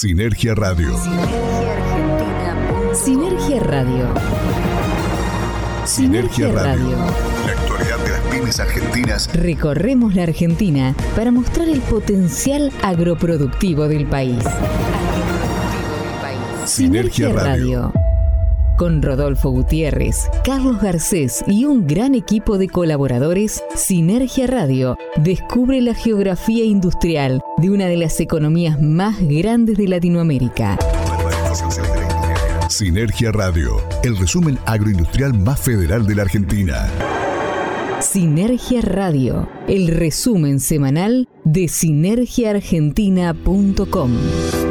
Sinergia Radio. Sinergia Radio. Sinergia Radio. La actualidad de las pymes argentinas. Recorremos la Argentina para mostrar el potencial agroproductivo del país. Sinergia Radio. Con Rodolfo Gutiérrez, Carlos Garcés y un gran equipo de colaboradores, Sinergia Radio descubre la geografía industrial de una de las economías más grandes de Latinoamérica. Sinergia Radio, el resumen agroindustrial más federal de la Argentina. Sinergia Radio, el resumen semanal de sinergiaargentina.com.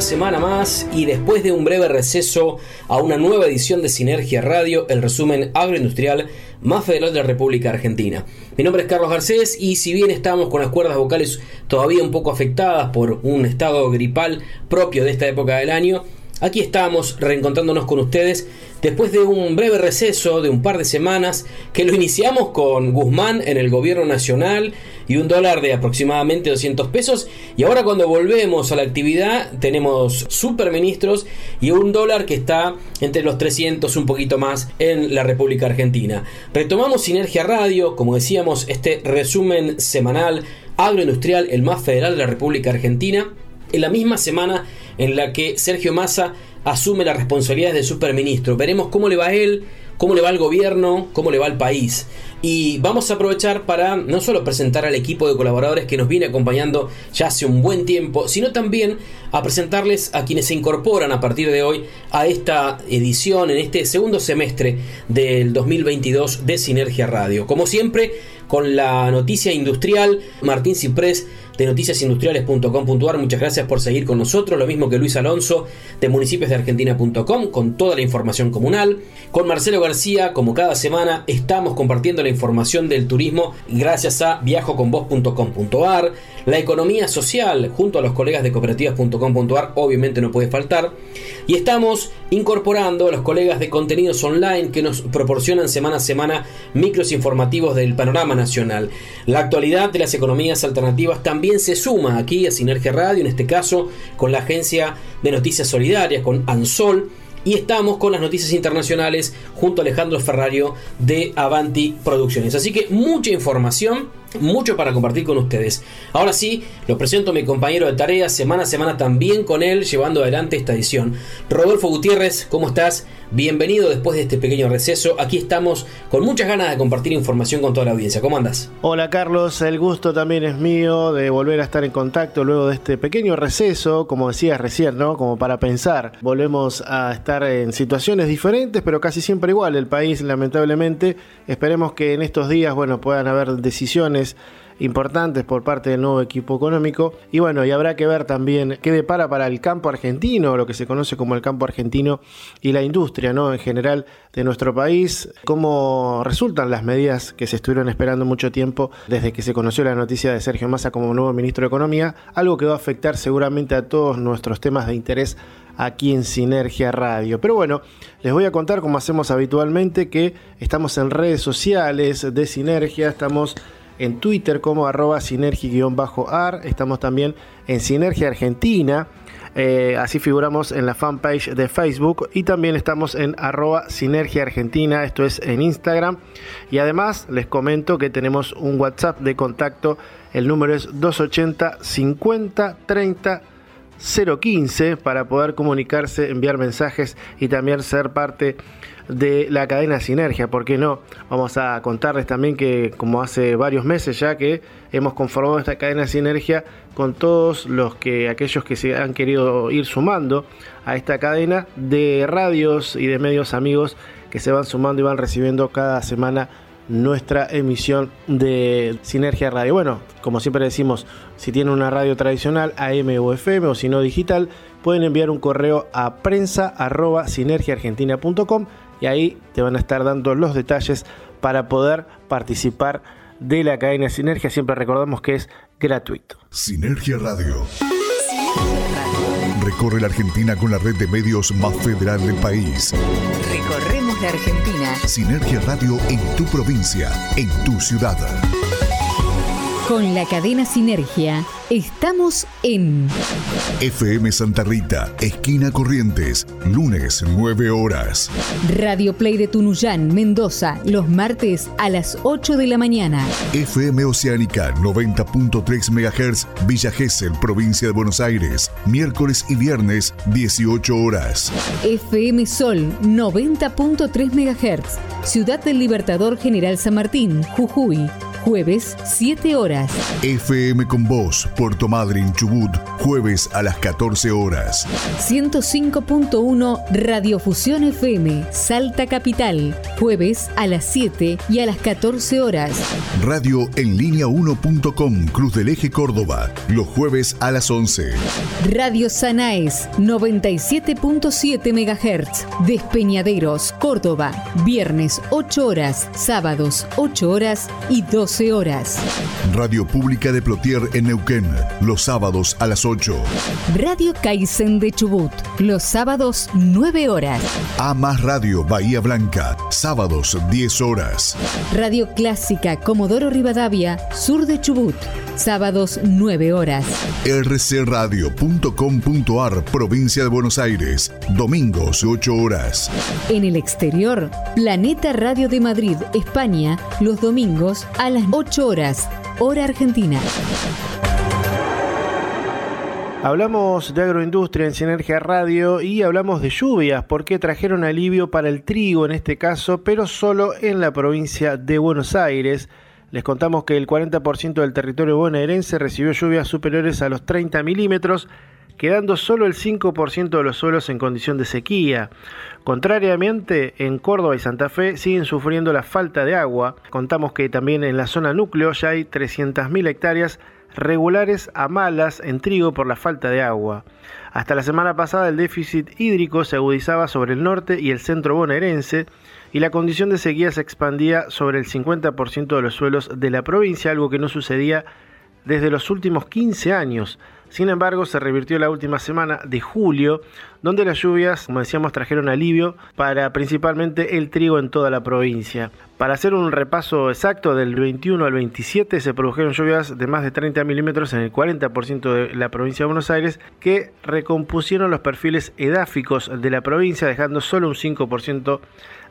semana más y después de un breve receso a una nueva edición de Sinergia Radio, el resumen agroindustrial más federal de la República Argentina. Mi nombre es Carlos Garcés y si bien estamos con las cuerdas vocales todavía un poco afectadas por un estado gripal propio de esta época del año, Aquí estamos reencontrándonos con ustedes después de un breve receso de un par de semanas que lo iniciamos con Guzmán en el gobierno nacional y un dólar de aproximadamente 200 pesos y ahora cuando volvemos a la actividad tenemos superministros y un dólar que está entre los 300 un poquito más en la República Argentina. Retomamos Sinergia Radio, como decíamos, este resumen semanal agroindustrial, el más federal de la República Argentina, en la misma semana en la que Sergio Massa asume las responsabilidades de superministro. Veremos cómo le va él, cómo le va al gobierno, cómo le va al país. Y vamos a aprovechar para no solo presentar al equipo de colaboradores que nos viene acompañando ya hace un buen tiempo, sino también a presentarles a quienes se incorporan a partir de hoy a esta edición, en este segundo semestre del 2022 de Sinergia Radio. Como siempre, con la noticia industrial, Martín Ciprés de noticiasindustriales.com.ar. Muchas gracias por seguir con nosotros. Lo mismo que Luis Alonso de municipiosdeargentina.com con toda la información comunal. Con Marcelo García, como cada semana, estamos compartiendo la información del turismo gracias a viajoconvos.com.ar. La economía social junto a los colegas de cooperativas.com.ar obviamente no puede faltar. Y estamos incorporando a los colegas de contenidos online que nos proporcionan semana a semana micros informativos del panorama nacional. La actualidad de las economías alternativas también se suma aquí a Sinergia Radio, en este caso con la agencia de noticias solidarias, con ANSOL. Y estamos con las noticias internacionales junto a Alejandro Ferrario de Avanti Producciones. Así que mucha información mucho para compartir con ustedes. Ahora sí, lo presento a mi compañero de tarea, semana a semana también con él, llevando adelante esta edición. Rodolfo Gutiérrez, ¿cómo estás? Bienvenido después de este pequeño receso. Aquí estamos con muchas ganas de compartir información con toda la audiencia. ¿Cómo andas? Hola Carlos, el gusto también es mío de volver a estar en contacto luego de este pequeño receso, como decías recién, ¿no? Como para pensar. Volvemos a estar en situaciones diferentes, pero casi siempre igual. El país, lamentablemente, esperemos que en estos días, bueno, puedan haber decisiones importantes por parte del nuevo equipo económico. Y bueno, y habrá que ver también qué depara para el campo argentino, lo que se conoce como el campo argentino y la industria ¿no? en general de nuestro país, cómo resultan las medidas que se estuvieron esperando mucho tiempo desde que se conoció la noticia de Sergio Massa como nuevo ministro de Economía, algo que va a afectar seguramente a todos nuestros temas de interés aquí en Sinergia Radio. Pero bueno, les voy a contar como hacemos habitualmente que estamos en redes sociales de Sinergia, estamos en Twitter como arroba sinergi-ar. Estamos también en Sinergia Argentina. Eh, así figuramos en la fanpage de Facebook y también estamos en arroba Sinergia Argentina, esto es en Instagram. Y además les comento que tenemos un WhatsApp de contacto, el número es 280 50 30 015 para poder comunicarse, enviar mensajes y también ser parte de la cadena Sinergia, ¿por qué no? Vamos a contarles también que como hace varios meses ya que hemos conformado esta cadena Sinergia con todos los que aquellos que se han querido ir sumando a esta cadena de radios y de medios amigos que se van sumando y van recibiendo cada semana nuestra emisión de Sinergia Radio. Bueno, como siempre decimos, si tienen una radio tradicional, AM o FM o si no digital, pueden enviar un correo a prensa sinergiaargentina.com y ahí te van a estar dando los detalles para poder participar de la cadena Sinergia. Siempre recordamos que es gratuito. Sinergia Radio. Recorre la Argentina con la red de medios más federal del país. Recorremos la Argentina. Sinergia Radio en tu provincia, en tu ciudad. Con la cadena Sinergia estamos en FM Santa Rita, esquina Corrientes, lunes 9 horas. Radio Play de Tunuyán, Mendoza, los martes a las 8 de la mañana. FM Oceánica 90.3 MHz, Villa Gesell, provincia de Buenos Aires, miércoles y viernes 18 horas. FM Sol 90.3 MHz, Ciudad del Libertador General San Martín, Jujuy jueves 7 horas. FM con Voz, Puerto Madryn, Chubut, jueves a las 14 horas. 105.1 Radiofusión FM, Salta Capital, jueves a las 7 y a las 14 horas. Radio en línea 1.com, Cruz del Eje Córdoba, los jueves a las 11. Radio Sanaes, 97.7 MHz, Despeñaderos, Córdoba, viernes 8 horas, sábados 8 horas y 12 horas. Radio Pública de Plotier en Neuquén, los sábados a las 8. Radio Kaizen de Chubut, los sábados 9 horas. A más Radio Bahía Blanca, sábados 10 horas. Radio Clásica Comodoro Rivadavia, sur de Chubut, sábados 9 horas. rcradio.com.ar, provincia de Buenos Aires, domingos 8 horas. En el exterior, Planeta Radio de Madrid, España, los domingos a las 8 horas, hora argentina. Hablamos de agroindustria en Sinergia Radio y hablamos de lluvias porque trajeron alivio para el trigo en este caso, pero solo en la provincia de Buenos Aires. Les contamos que el 40% del territorio bonaerense recibió lluvias superiores a los 30 milímetros, quedando solo el 5% de los suelos en condición de sequía. Contrariamente, en Córdoba y Santa Fe siguen sufriendo la falta de agua. Contamos que también en la zona núcleo ya hay 300.000 hectáreas regulares a malas en trigo por la falta de agua. Hasta la semana pasada el déficit hídrico se agudizaba sobre el norte y el centro bonaerense y la condición de sequía se expandía sobre el 50% de los suelos de la provincia, algo que no sucedía desde los últimos 15 años. Sin embargo, se revirtió la última semana de julio, donde las lluvias, como decíamos, trajeron alivio para principalmente el trigo en toda la provincia. Para hacer un repaso exacto, del 21 al 27 se produjeron lluvias de más de 30 milímetros en el 40% de la provincia de Buenos Aires, que recompusieron los perfiles edáficos de la provincia, dejando solo un 5%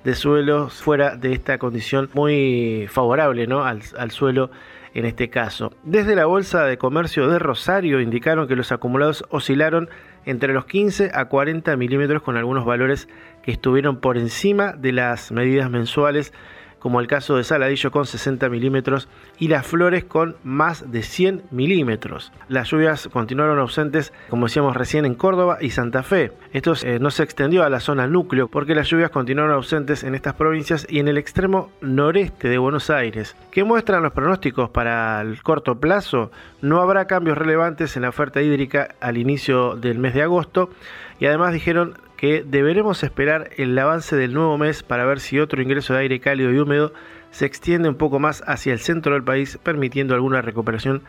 de suelos fuera de esta condición muy favorable al suelo en este caso. Desde la Bolsa de Comercio de Rosario indicaron que los acumulados oscilaron entre los 15 a 40 milímetros con algunos valores que estuvieron por encima de las medidas mensuales como el caso de Saladillo con 60 milímetros y Las Flores con más de 100 milímetros. Las lluvias continuaron ausentes, como decíamos recién, en Córdoba y Santa Fe. Esto eh, no se extendió a la zona núcleo porque las lluvias continuaron ausentes en estas provincias y en el extremo noreste de Buenos Aires. ¿Qué muestran los pronósticos para el corto plazo? No habrá cambios relevantes en la oferta hídrica al inicio del mes de agosto y además dijeron que deberemos esperar el avance del nuevo mes para ver si otro ingreso de aire cálido y húmedo se extiende un poco más hacia el centro del país, permitiendo alguna recuperación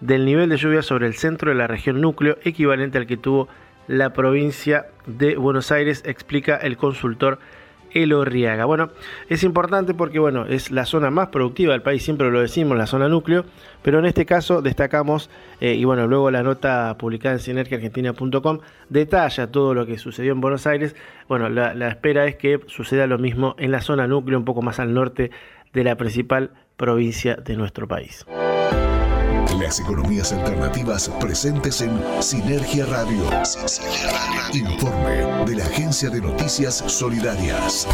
del nivel de lluvia sobre el centro de la región núcleo, equivalente al que tuvo la provincia de Buenos Aires, explica el consultor Elorriaga. Bueno, es importante porque bueno, es la zona más productiva del país, siempre lo decimos, la zona núcleo, pero en este caso destacamos, eh, y bueno, luego la nota publicada en sinergiaargentina.com detalla todo lo que sucedió en Buenos Aires. Bueno, la espera es que suceda lo mismo en la zona núcleo, un poco más al norte de la principal provincia de nuestro país. Las economías alternativas presentes en Sinergia Radio. Informe de la Agencia de Noticias Solidarias.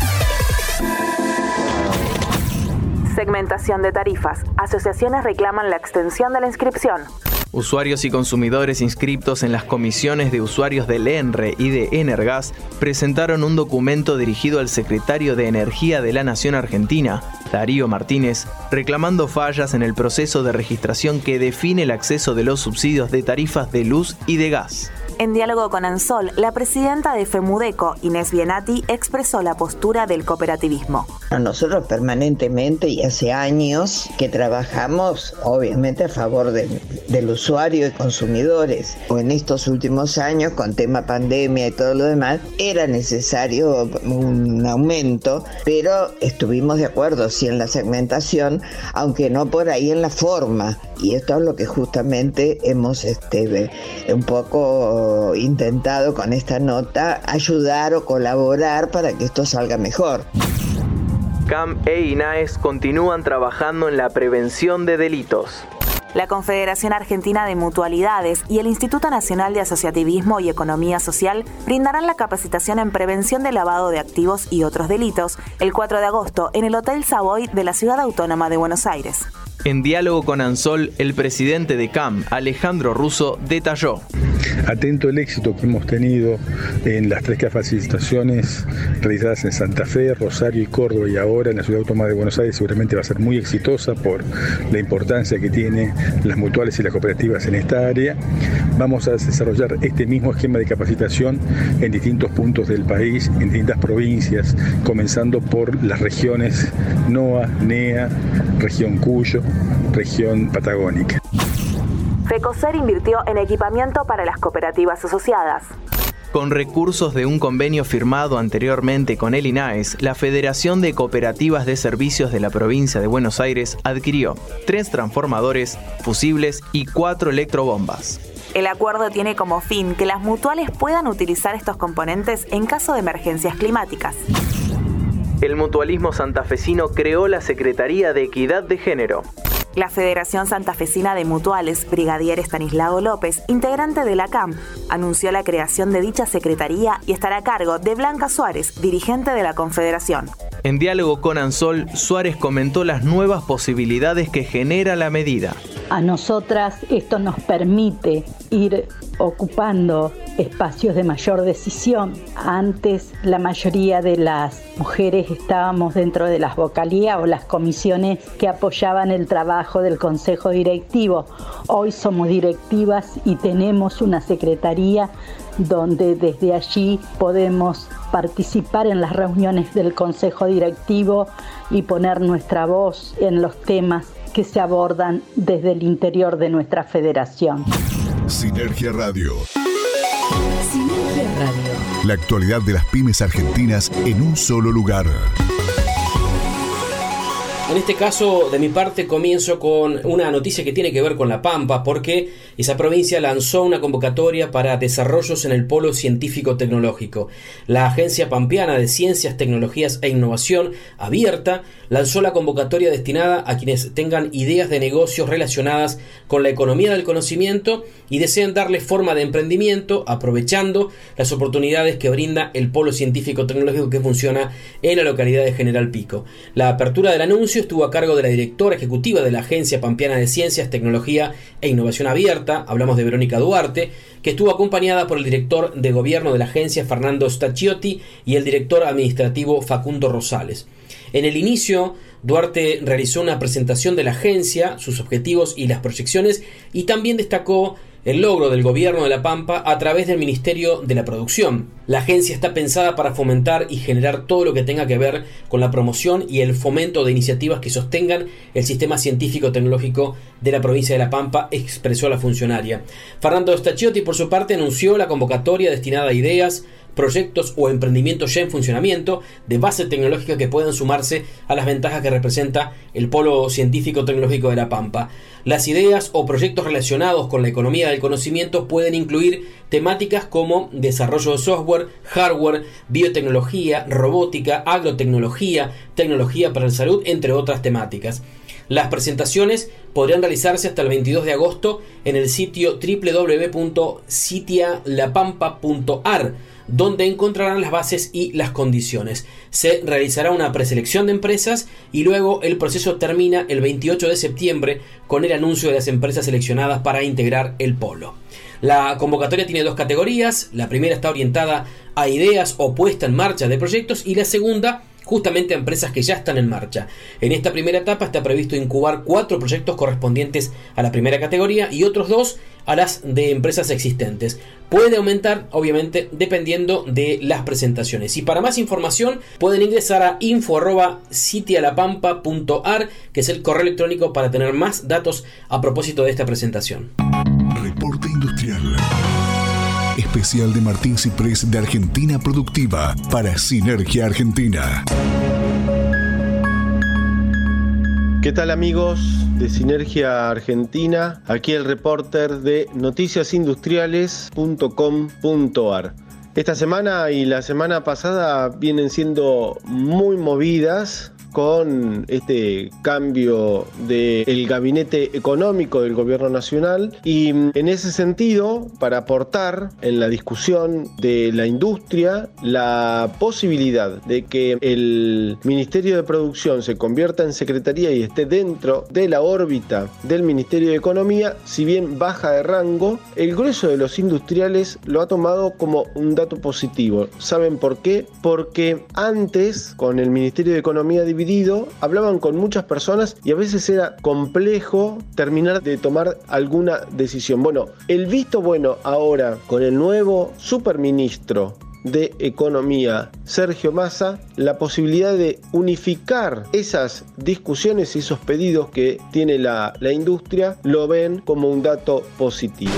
Segmentación de tarifas. Asociaciones reclaman la extensión de la inscripción. Usuarios y consumidores inscriptos en las comisiones de usuarios del ENRE y de Energas presentaron un documento dirigido al secretario de Energía de la Nación Argentina, Darío Martínez, reclamando fallas en el proceso de registración que define el acceso de los subsidios de tarifas de luz y de gas. En diálogo con Ansol, la presidenta de FEMUDECO, Inés Bienati, expresó la postura del cooperativismo. Nosotros permanentemente y hace años que trabajamos, obviamente, a favor del usuario y consumidores. En estos últimos años, con tema pandemia y todo lo demás, era necesario un aumento, pero estuvimos de acuerdo, sí, en la segmentación, aunque no por ahí en la forma. Y esto es lo que justamente hemos este, un poco intentado con esta nota ayudar o colaborar para que esto salga mejor. CAM e INAES continúan trabajando en la prevención de delitos. La Confederación Argentina de Mutualidades y el Instituto Nacional de Asociativismo y Economía Social brindarán la capacitación en prevención de lavado de activos y otros delitos el 4 de agosto en el Hotel Savoy de la Ciudad Autónoma de Buenos Aires. En diálogo con Ansol, el presidente de CAM, Alejandro Russo, detalló. Atento el éxito que hemos tenido en las tres capacitaciones realizadas en Santa Fe, Rosario y Córdoba y ahora en la Ciudad Autónoma de Buenos Aires seguramente va a ser muy exitosa por la importancia que tienen las mutuales y las cooperativas en esta área. Vamos a desarrollar este mismo esquema de capacitación en distintos puntos del país, en distintas provincias, comenzando por las regiones NOA, NEA, región Cuyo, región patagónica. FECOSER invirtió en equipamiento para las cooperativas asociadas. Con recursos de un convenio firmado anteriormente con el INAES, la Federación de Cooperativas de Servicios de la provincia de Buenos Aires adquirió tres transformadores, fusibles y cuatro electrobombas. El acuerdo tiene como fin que las mutuales puedan utilizar estos componentes en caso de emergencias climáticas. El mutualismo santafesino creó la Secretaría de Equidad de Género. La Federación Santafesina de Mutuales, Brigadier Estanislao López, integrante de la CAM, anunció la creación de dicha secretaría y estará a cargo de Blanca Suárez, dirigente de la Confederación. En diálogo con Ansol, Suárez comentó las nuevas posibilidades que genera la medida. A nosotras esto nos permite ir ocupando espacios de mayor decisión. Antes la mayoría de las mujeres estábamos dentro de las vocalías o las comisiones que apoyaban el trabajo del Consejo Directivo. Hoy somos directivas y tenemos una secretaría donde desde allí podemos participar en las reuniones del Consejo Directivo y poner nuestra voz en los temas que se abordan desde el interior de nuestra federación. Sinergia Radio. Sinergia Radio. La actualidad de las pymes argentinas en un solo lugar. En este caso, de mi parte, comienzo con una noticia que tiene que ver con La Pampa, porque esa provincia lanzó una convocatoria para desarrollos en el polo científico-tecnológico. La Agencia Pampeana de Ciencias, Tecnologías e Innovación, abierta, lanzó la convocatoria destinada a quienes tengan ideas de negocios relacionadas con la economía del conocimiento y deseen darle forma de emprendimiento, aprovechando las oportunidades que brinda el polo científico-tecnológico que funciona en la localidad de General Pico. La apertura del anuncio estuvo a cargo de la directora ejecutiva de la Agencia Pampeana de Ciencias, Tecnología e Innovación Abierta, hablamos de Verónica Duarte, que estuvo acompañada por el director de gobierno de la agencia Fernando Stacchiotti y el director administrativo Facundo Rosales. En el inicio, Duarte realizó una presentación de la agencia, sus objetivos y las proyecciones, y también destacó el logro del gobierno de La Pampa a través del Ministerio de la Producción. La agencia está pensada para fomentar y generar todo lo que tenga que ver con la promoción y el fomento de iniciativas que sostengan el sistema científico-tecnológico de la provincia de La Pampa, expresó la funcionaria. Fernando Stachiotti, por su parte, anunció la convocatoria destinada a ideas, proyectos o emprendimientos ya en funcionamiento de base tecnológica que puedan sumarse a las ventajas que representa el polo científico-tecnológico de La Pampa. Las ideas o proyectos relacionados con la economía del conocimiento pueden incluir temáticas como desarrollo de software, hardware, biotecnología, robótica, agrotecnología, tecnología para la salud, entre otras temáticas. Las presentaciones podrían realizarse hasta el 22 de agosto en el sitio www.sitialapampa.ar donde encontrarán las bases y las condiciones. Se realizará una preselección de empresas y luego el proceso termina el 28 de septiembre con el anuncio de las empresas seleccionadas para integrar el polo. La convocatoria tiene dos categorías, la primera está orientada a ideas o puesta en marcha de proyectos y la segunda justamente a empresas que ya están en marcha. En esta primera etapa está previsto incubar cuatro proyectos correspondientes a la primera categoría y otros dos a las de empresas existentes. Puede aumentar, obviamente, dependiendo de las presentaciones. Y para más información pueden ingresar a info.citialapampa.ar, que es el correo electrónico para tener más datos a propósito de esta presentación. Reporte Industrial. Especial de Martín Ciprés de Argentina Productiva para Sinergia Argentina. ¿Qué tal amigos de Sinergia Argentina? Aquí el reporter de noticiasindustriales.com.ar. Esta semana y la semana pasada vienen siendo muy movidas con este cambio del gabinete económico del gobierno nacional y mm, en ese sentido, para aportar en la discusión de la industria la posibilidad de que el Ministerio de Producción se convierta en secretaría y esté dentro de la órbita del Ministerio de Economía, si bien baja de rango, el grueso de los industriales lo ha tomado como un dato positivo. ¿Saben por qué? Porque antes, con el Ministerio de Economía dividido, hablaban con muchas personas y a veces era complejo terminar de tomar alguna decisión. Bueno, el visto bueno ahora con el nuevo superministro de Economía, Sergio Massa, la posibilidad de unificar esas discusiones y esos pedidos que tiene la, la industria, lo ven como un dato positivo.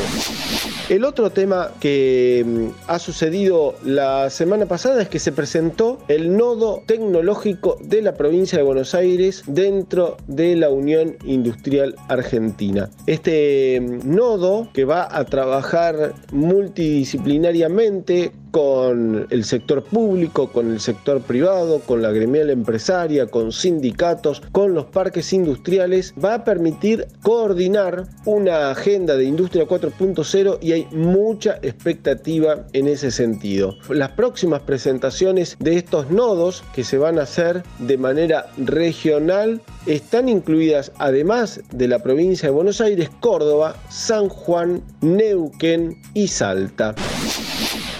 El otro tema que mm, ha sucedido la semana pasada es que se presentó el nodo tecnológico de la provincia de Buenos Aires dentro de la Unión Industrial Argentina. Este mm, nodo que va a trabajar multidisciplinariamente con el sector público, con el sector privado, con la gremial empresaria, con sindicatos, con los parques industriales, va a permitir coordinar una agenda de industria 4.0 y hay mucha expectativa en ese sentido. Las próximas presentaciones de estos nodos que se van a hacer de manera regional están incluidas además de la provincia de Buenos Aires, Córdoba, San Juan, Neuquén y Salta.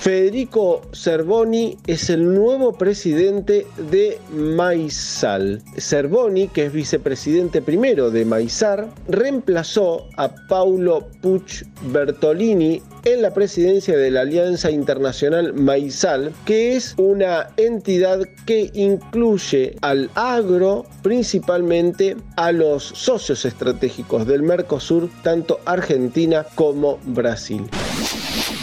Federico Cervoni es el nuevo presidente de Maizal. Cervoni, que es vicepresidente primero de Maizar, reemplazó a Paulo Puch Bertolini en la presidencia de la Alianza Internacional Maizal, que es una entidad que incluye al agro, principalmente a los socios estratégicos del Mercosur, tanto Argentina como Brasil.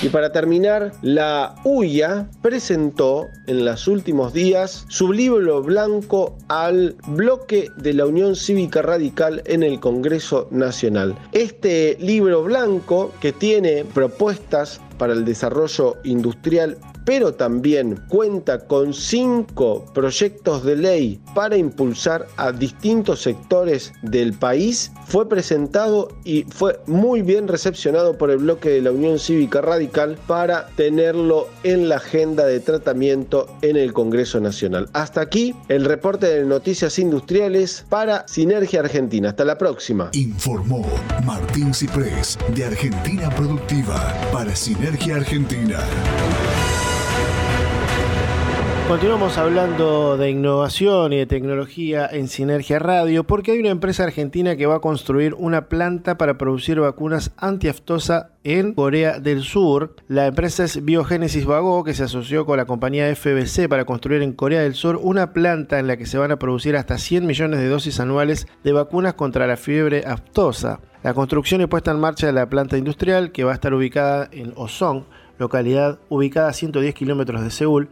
Y para terminar, la UIA presentó en los últimos días su libro blanco al bloque de la Unión Cívica Radical en el Congreso Nacional. Este libro blanco que tiene propuestas para el desarrollo industrial pero también cuenta con cinco proyectos de ley para impulsar a distintos sectores del país, fue presentado y fue muy bien recepcionado por el bloque de la Unión Cívica Radical para tenerlo en la agenda de tratamiento en el Congreso Nacional. Hasta aquí el reporte de noticias industriales para Sinergia Argentina. Hasta la próxima. Informó Martín Ciprés de Argentina Productiva para Sinergia Argentina. Continuamos hablando de innovación y de tecnología en Sinergia Radio porque hay una empresa argentina que va a construir una planta para producir vacunas antiaftosa en Corea del Sur. La empresa es Biogénesis Vago que se asoció con la compañía FBC para construir en Corea del Sur una planta en la que se van a producir hasta 100 millones de dosis anuales de vacunas contra la fiebre aftosa. La construcción y puesta en marcha de la planta industrial que va a estar ubicada en Osong, localidad ubicada a 110 kilómetros de Seúl,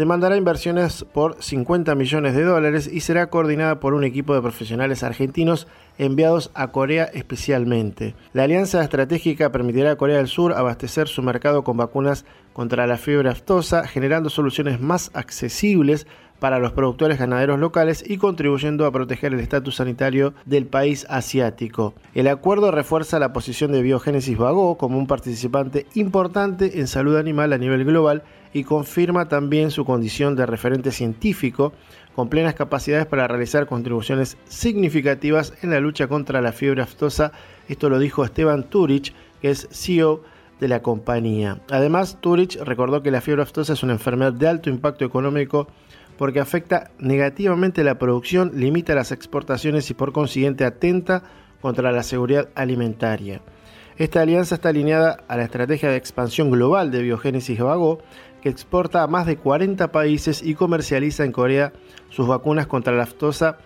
demandará inversiones por 50 millones de dólares y será coordinada por un equipo de profesionales argentinos enviados a Corea especialmente. La alianza estratégica permitirá a Corea del Sur abastecer su mercado con vacunas contra la fiebre aftosa, generando soluciones más accesibles para los productores ganaderos locales y contribuyendo a proteger el estatus sanitario del país asiático. El acuerdo refuerza la posición de Biogénesis Vago como un participante importante en salud animal a nivel global y confirma también su condición de referente científico con plenas capacidades para realizar contribuciones significativas en la lucha contra la fiebre aftosa. Esto lo dijo Esteban Turich, que es CEO de la compañía. Además, Turich recordó que la fiebre aftosa es una enfermedad de alto impacto económico porque afecta negativamente la producción, limita las exportaciones y por consiguiente atenta contra la seguridad alimentaria. Esta alianza está alineada a la estrategia de expansión global de Biogénesis Vago, que exporta a más de 40 países y comercializa en Corea sus vacunas contra la aftosa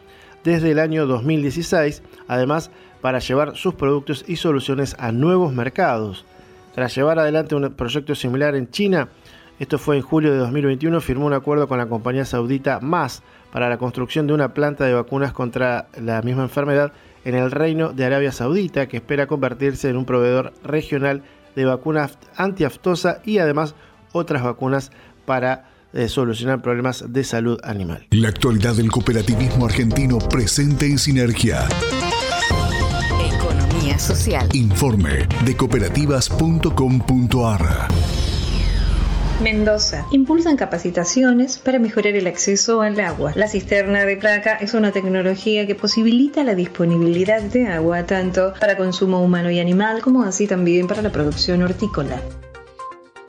desde el año 2016, además para llevar sus productos y soluciones a nuevos mercados. Tras llevar adelante un proyecto similar en China, esto fue en julio de 2021, firmó un acuerdo con la compañía saudita MAS para la construcción de una planta de vacunas contra la misma enfermedad en el Reino de Arabia Saudita, que espera convertirse en un proveedor regional de vacunas antiaftosa y además otras vacunas para eh, solucionar problemas de salud animal. La actualidad del cooperativismo argentino presente en sinergia. Economía social. Informe de cooperativas.com.ar. Mendoza. Impulsan capacitaciones para mejorar el acceso al agua. La cisterna de placa es una tecnología que posibilita la disponibilidad de agua tanto para consumo humano y animal como así también para la producción hortícola.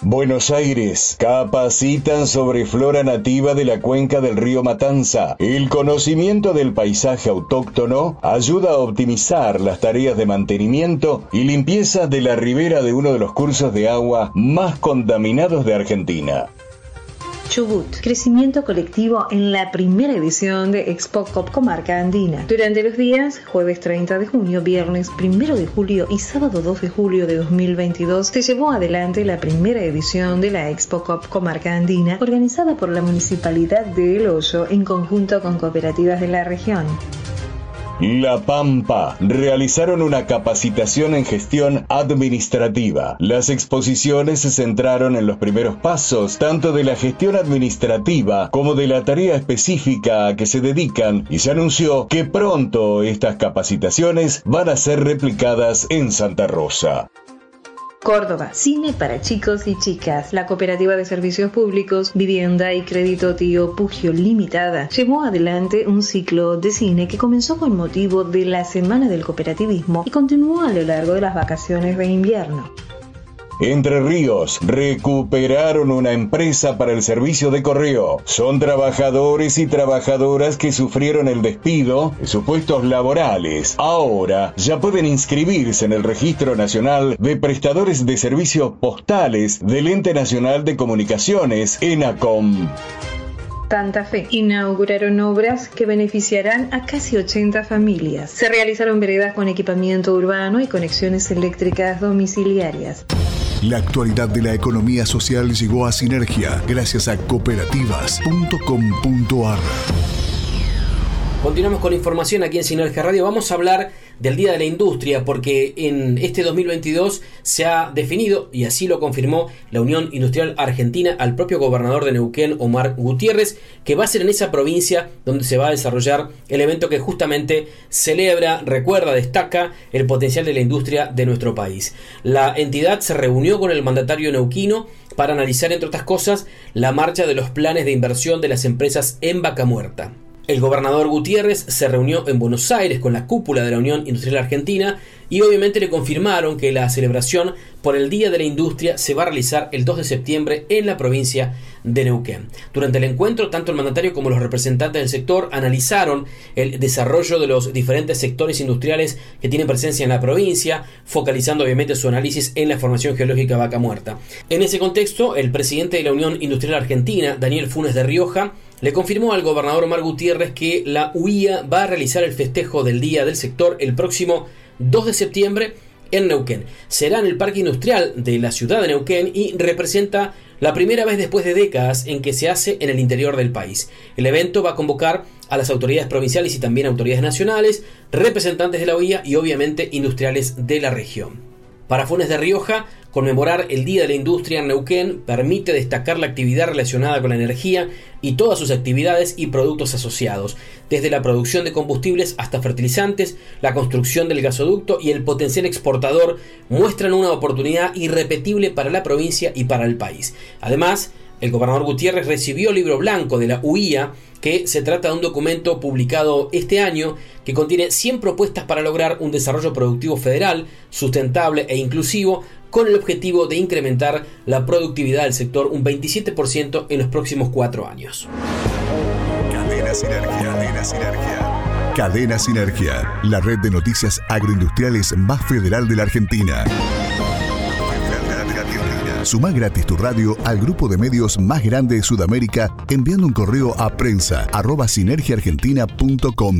Buenos Aires. Capacitan sobre flora nativa de la cuenca del río Matanza. El conocimiento del paisaje autóctono ayuda a optimizar las tareas de mantenimiento y limpieza de la ribera de uno de los cursos de agua más contaminados de Argentina. Chubut, crecimiento colectivo en la primera edición de Expo Cop Comarca Andina. Durante los días jueves 30 de junio, viernes 1 de julio y sábado 2 de julio de 2022 se llevó adelante la primera edición de la Expo Cop Comarca Andina organizada por la Municipalidad de El Hoyo en conjunto con cooperativas de la región. La Pampa realizaron una capacitación en gestión administrativa. Las exposiciones se centraron en los primeros pasos, tanto de la gestión administrativa como de la tarea específica a que se dedican, y se anunció que pronto estas capacitaciones van a ser replicadas en Santa Rosa. Córdoba, cine para chicos y chicas. La Cooperativa de Servicios Públicos, Vivienda y Crédito Tío Pugio Limitada llevó adelante un ciclo de cine que comenzó con motivo de la Semana del Cooperativismo y continuó a lo largo de las vacaciones de invierno. Entre Ríos recuperaron una empresa para el servicio de correo. Son trabajadores y trabajadoras que sufrieron el despido de sus puestos laborales. Ahora ya pueden inscribirse en el Registro Nacional de Prestadores de Servicios Postales del Ente Nacional de Comunicaciones, ENACOM. Santa Fe. Inauguraron obras que beneficiarán a casi 80 familias. Se realizaron veredas con equipamiento urbano y conexiones eléctricas domiciliarias. La actualidad de la economía social llegó a Sinergia gracias a cooperativas.com.ar. Continuamos con información aquí en Sinergia Radio. Vamos a hablar del Día de la Industria porque en este 2022 se ha definido, y así lo confirmó la Unión Industrial Argentina al propio gobernador de Neuquén, Omar Gutiérrez, que va a ser en esa provincia donde se va a desarrollar el evento que justamente celebra, recuerda, destaca el potencial de la industria de nuestro país. La entidad se reunió con el mandatario neuquino para analizar, entre otras cosas, la marcha de los planes de inversión de las empresas en Vaca Muerta. El gobernador Gutiérrez se reunió en Buenos Aires con la cúpula de la Unión Industrial Argentina y obviamente le confirmaron que la celebración por el Día de la Industria se va a realizar el 2 de septiembre en la provincia de Neuquén. Durante el encuentro, tanto el mandatario como los representantes del sector analizaron el desarrollo de los diferentes sectores industriales que tienen presencia en la provincia, focalizando obviamente su análisis en la formación geológica Vaca Muerta. En ese contexto, el presidente de la Unión Industrial Argentina, Daniel Funes de Rioja, le confirmó al gobernador Omar Gutiérrez que la UIA va a realizar el festejo del Día del Sector el próximo 2 de septiembre en Neuquén. Será en el Parque Industrial de la ciudad de Neuquén y representa la primera vez después de décadas en que se hace en el interior del país. El evento va a convocar a las autoridades provinciales y también autoridades nacionales, representantes de la UIA y obviamente industriales de la región. Para Funes de Rioja, conmemorar el Día de la Industria en Neuquén permite destacar la actividad relacionada con la energía y todas sus actividades y productos asociados, desde la producción de combustibles hasta fertilizantes, la construcción del gasoducto y el potencial exportador muestran una oportunidad irrepetible para la provincia y para el país. Además, el gobernador Gutiérrez recibió el libro blanco de la UIA, que se trata de un documento publicado este año que contiene 100 propuestas para lograr un desarrollo productivo federal, sustentable e inclusivo, con el objetivo de incrementar la productividad del sector un 27% en los próximos cuatro años. Sinergia. Cadena Sinergia. Cadena Sinergia, la red de noticias agroindustriales más federal de la Argentina. Suma gratis tu radio al grupo de medios más grande de Sudamérica enviando un correo a prensa arroba sinergiaargentina.com.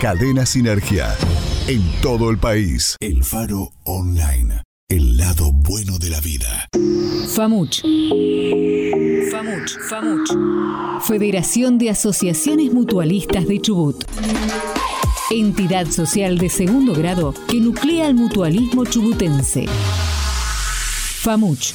Cadena Sinergia. En todo el país. El Faro Online. El lado bueno de la vida. FAMUCH. FAMUCH. FAMUCH. Federación de Asociaciones Mutualistas de Chubut. Entidad social de segundo grado que nuclea el mutualismo chubutense. FAMUCH.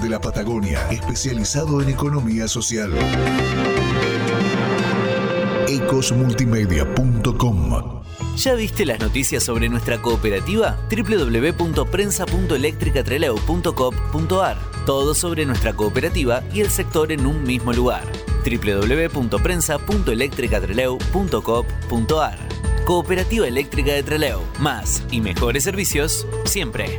De la Patagonia, especializado en economía social. ecosmultimedia.com ¿Ya viste las noticias sobre nuestra cooperativa? www.prensa.electricatreleu.com.ar Todo sobre nuestra cooperativa y el sector en un mismo lugar. www.prensa.electricatreleu.com.ar Cooperativa Eléctrica de Treleu. Más y mejores servicios siempre.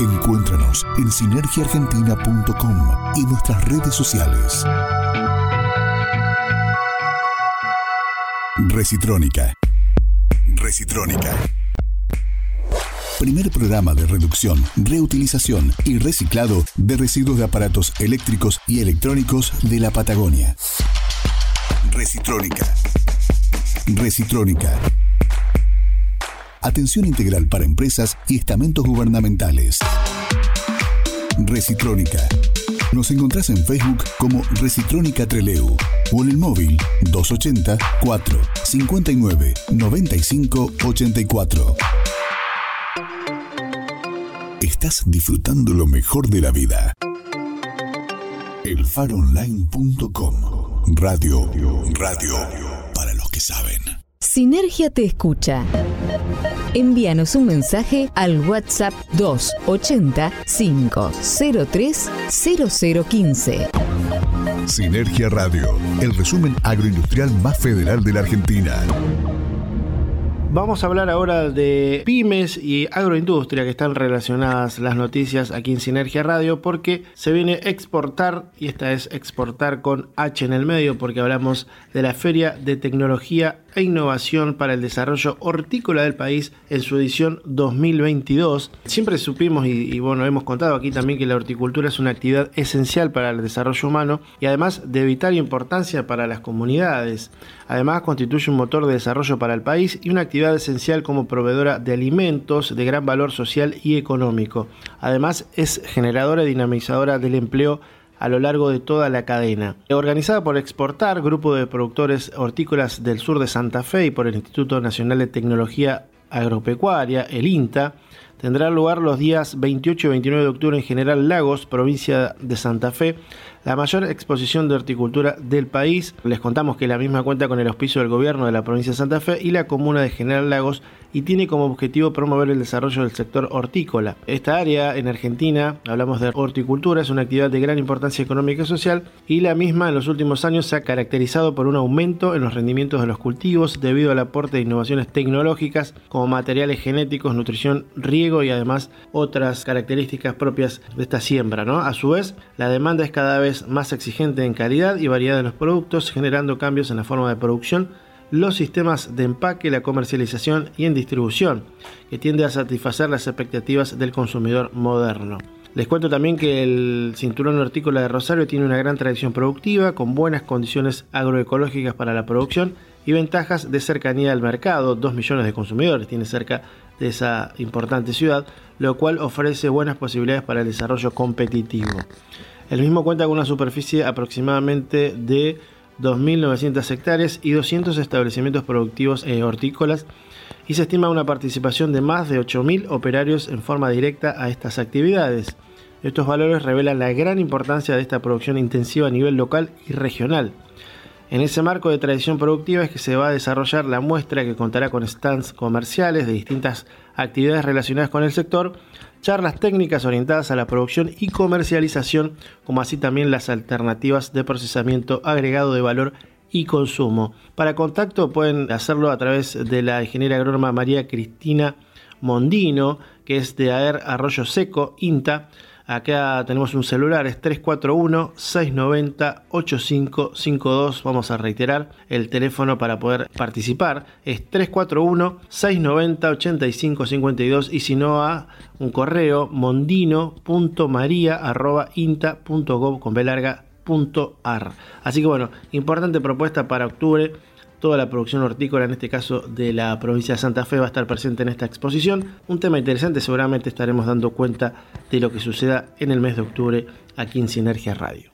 Encuéntranos en sinergiaargentina.com y nuestras redes sociales. Recitrónica. Recitrónica. Primer programa de reducción, reutilización y reciclado de residuos de aparatos eléctricos y electrónicos de la Patagonia. Recitrónica. Recitrónica. Atención integral para empresas y estamentos gubernamentales. Recitrónica. Nos encontrás en Facebook como Recitrónica Treleu o en el móvil 280 4 59 95 84. Estás disfrutando lo mejor de la vida. Elfaronline.com Radio, radio para los que saben. Sinergia te escucha. Envíanos un mensaje al WhatsApp 280 503 0015. Sinergia Radio, el resumen agroindustrial más federal de la Argentina. Vamos a hablar ahora de pymes y agroindustria que están relacionadas las noticias aquí en Sinergia Radio porque se viene exportar y esta es exportar con H en el medio porque hablamos de la Feria de Tecnología e Innovación para el Desarrollo Hortícola del país en su edición 2022. Siempre supimos y, y bueno, hemos contado aquí también que la horticultura es una actividad esencial para el desarrollo humano y además de vital importancia para las comunidades. Además constituye un motor de desarrollo para el país y una actividad esencial como proveedora de alimentos de gran valor social y económico. Además es generadora y dinamizadora del empleo a lo largo de toda la cadena. Organizada por Exportar, grupo de productores hortícolas del sur de Santa Fe y por el Instituto Nacional de Tecnología Agropecuaria, el INTA, tendrá lugar los días 28 y 29 de octubre en General Lagos, provincia de Santa Fe, la mayor exposición de horticultura del país. Les contamos que la misma cuenta con el auspicio del gobierno de la provincia de Santa Fe y la comuna de General Lagos y tiene como objetivo promover el desarrollo del sector hortícola. Esta área en Argentina, hablamos de horticultura, es una actividad de gran importancia económica y social y la misma en los últimos años se ha caracterizado por un aumento en los rendimientos de los cultivos debido al aporte de innovaciones tecnológicas como materiales genéticos, nutrición, riego y además otras características propias de esta siembra. ¿no? A su vez, la demanda es cada vez más exigente en calidad y variedad de los productos, generando cambios en la forma de producción los sistemas de empaque, la comercialización y en distribución, que tiende a satisfacer las expectativas del consumidor moderno. Les cuento también que el cinturón hortícola de Rosario tiene una gran tradición productiva, con buenas condiciones agroecológicas para la producción y ventajas de cercanía al mercado. Dos millones de consumidores tiene cerca de esa importante ciudad, lo cual ofrece buenas posibilidades para el desarrollo competitivo. El mismo cuenta con una superficie aproximadamente de 2.900 hectáreas y 200 establecimientos productivos e hortícolas y se estima una participación de más de 8.000 operarios en forma directa a estas actividades. Estos valores revelan la gran importancia de esta producción intensiva a nivel local y regional. En ese marco de tradición productiva es que se va a desarrollar la muestra que contará con stands comerciales de distintas actividades relacionadas con el sector, charlas técnicas orientadas a la producción y comercialización, como así también las alternativas de procesamiento agregado de valor y consumo. Para contacto pueden hacerlo a través de la ingeniera agrónoma María Cristina Mondino, que es de AER Arroyo Seco, INTA. Acá tenemos un celular, es 341-690-8552. Vamos a reiterar el teléfono para poder participar. Es 341-690-8552 y si no a un correo mondino.maria.inta.gov con B Así que bueno, importante propuesta para octubre. Toda la producción hortícola, en este caso de la provincia de Santa Fe, va a estar presente en esta exposición. Un tema interesante, seguramente estaremos dando cuenta de lo que suceda en el mes de octubre aquí en Sinergia Radio.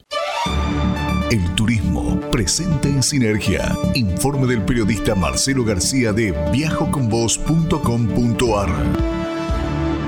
El turismo presente en Sinergia. Informe del periodista Marcelo García de viajoconvos.com.ar.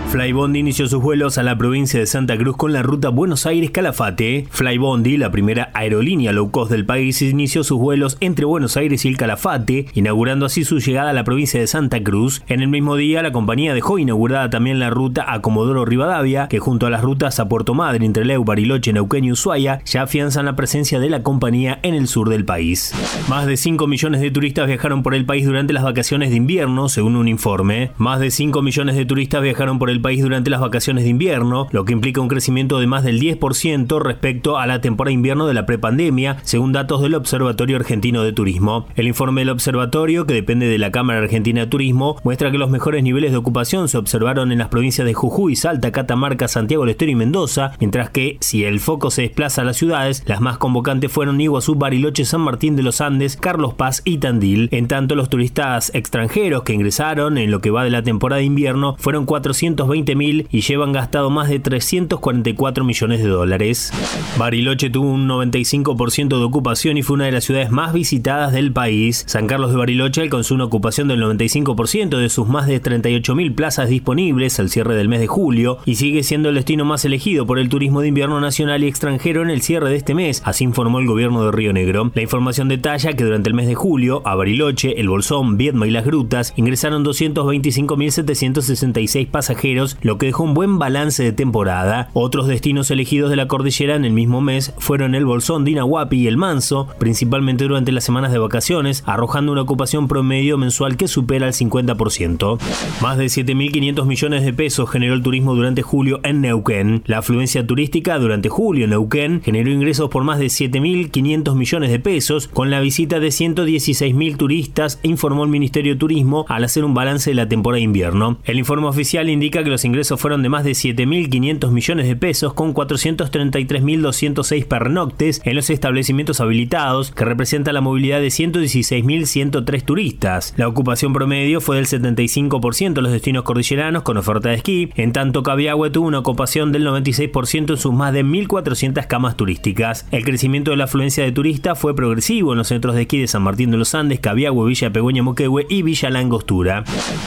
Flybondi inició sus vuelos a la provincia de Santa Cruz con la ruta Buenos Aires-Calafate. Flybondi, la primera aerolínea low cost del país, inició sus vuelos entre Buenos Aires y el Calafate, inaugurando así su llegada a la provincia de Santa Cruz. En el mismo día, la compañía dejó inaugurada también la ruta a Comodoro Rivadavia, que junto a las rutas a Puerto Madre, entre Leu, Bariloche, Neuquén y Ushuaia, ya afianzan la presencia de la compañía en el sur del país. Más de 5 millones de turistas viajaron por el país durante las vacaciones de invierno, según un informe. Más de 5 millones de turistas viajaron por el país durante las vacaciones de invierno, lo que implica un crecimiento de más del 10% respecto a la temporada de invierno de la prepandemia, según datos del Observatorio Argentino de Turismo. El informe del observatorio, que depende de la Cámara Argentina de Turismo, muestra que los mejores niveles de ocupación se observaron en las provincias de Jujuy, Salta, Catamarca, Santiago del Estero y Mendoza, mientras que, si el foco se desplaza a las ciudades, las más convocantes fueron Iguazú, Bariloche, San Martín de los Andes, Carlos Paz y Tandil. En tanto, los turistas extranjeros que ingresaron en lo que va de la temporada de invierno fueron 400 20.000 y llevan gastado más de 344 millones de dólares. Bariloche tuvo un 95% de ocupación y fue una de las ciudades más visitadas del país. San Carlos de Bariloche alcanzó una ocupación del 95% de sus más de 38.000 plazas disponibles al cierre del mes de julio y sigue siendo el destino más elegido por el turismo de invierno nacional y extranjero en el cierre de este mes, así informó el gobierno de Río Negro. La información detalla que durante el mes de julio a Bariloche, El Bolsón, Viedma y Las Grutas ingresaron 225.766 pasajeros, lo que dejó un buen balance de temporada. Otros destinos elegidos de la cordillera en el mismo mes fueron el Bolsón, Dinahuapi y el Manso, principalmente durante las semanas de vacaciones, arrojando una ocupación promedio mensual que supera el 50%. Más de 7.500 millones de pesos generó el turismo durante julio en Neuquén. La afluencia turística durante julio en Neuquén generó ingresos por más de 7.500 millones de pesos, con la visita de 116.000 turistas, informó el Ministerio de Turismo al hacer un balance de la temporada de invierno. El informe oficial indica que los ingresos fueron de más de 7.500 millones de pesos con 433.206 pernoctes en los establecimientos habilitados, que representa la movilidad de 116.103 turistas. La ocupación promedio fue del 75% de los destinos cordilleranos con oferta de esquí, en tanto Cabiagüe tuvo una ocupación del 96% en sus más de 1.400 camas turísticas. El crecimiento de la afluencia de turistas fue progresivo en los centros de esquí de San Martín de los Andes, Cabiagüe, Villa Pegüeña Moquehue y Villa La Angostura.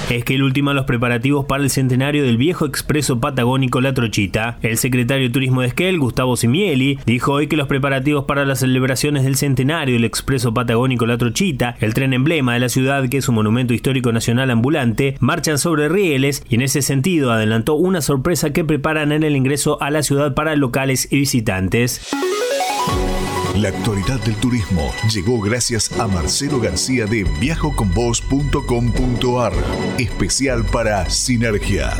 Es que el último los preparativos para el centenario del viejo expreso patagónico La Trochita. El secretario de Turismo de Esquel, Gustavo Simieli, dijo hoy que los preparativos para las celebraciones del centenario del expreso patagónico La Trochita, el tren emblema de la ciudad que es un monumento histórico nacional ambulante, marchan sobre rieles y en ese sentido adelantó una sorpresa que preparan en el ingreso a la ciudad para locales y visitantes. La actualidad del turismo llegó gracias a Marcelo García de viajoconvos.com.ar, especial para Sinergia.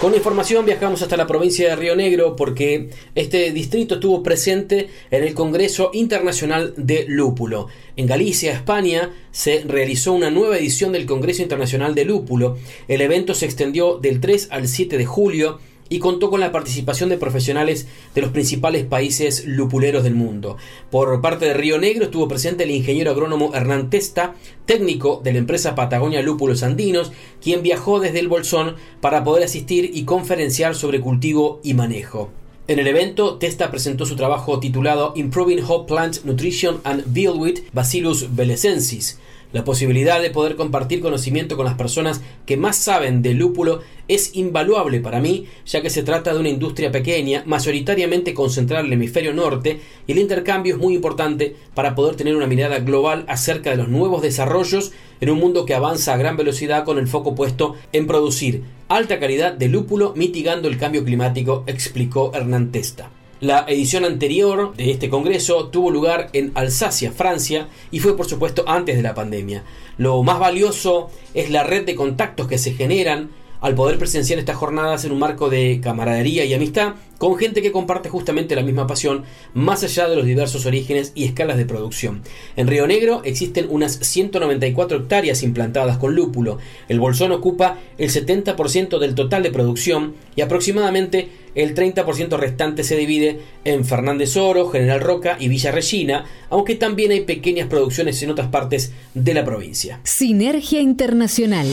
Con información viajamos hasta la provincia de Río Negro porque este distrito estuvo presente en el Congreso Internacional de Lúpulo. En Galicia, España, se realizó una nueva edición del Congreso Internacional de Lúpulo. El evento se extendió del 3 al 7 de julio y contó con la participación de profesionales de los principales países lupuleros del mundo. Por parte de Río Negro estuvo presente el ingeniero agrónomo Hernán Testa, técnico de la empresa Patagonia Lúpulos Andinos, quien viajó desde el Bolsón para poder asistir y conferenciar sobre cultivo y manejo. En el evento, Testa presentó su trabajo titulado Improving Hop Plant Nutrition and with Bacillus belesensis, la posibilidad de poder compartir conocimiento con las personas que más saben del lúpulo es invaluable para mí, ya que se trata de una industria pequeña, mayoritariamente concentrada en el hemisferio norte, y el intercambio es muy importante para poder tener una mirada global acerca de los nuevos desarrollos en un mundo que avanza a gran velocidad con el foco puesto en producir alta calidad de lúpulo mitigando el cambio climático, explicó Hernán Testa. La edición anterior de este congreso tuvo lugar en Alsacia, Francia, y fue por supuesto antes de la pandemia. Lo más valioso es la red de contactos que se generan al poder presenciar estas jornadas en un marco de camaradería y amistad con gente que comparte justamente la misma pasión, más allá de los diversos orígenes y escalas de producción. En Río Negro existen unas 194 hectáreas implantadas con lúpulo. El bolsón ocupa el 70% del total de producción y aproximadamente el 30% restante se divide en Fernández Oro, General Roca y Villa Regina, aunque también hay pequeñas producciones en otras partes de la provincia. Sinergia Internacional.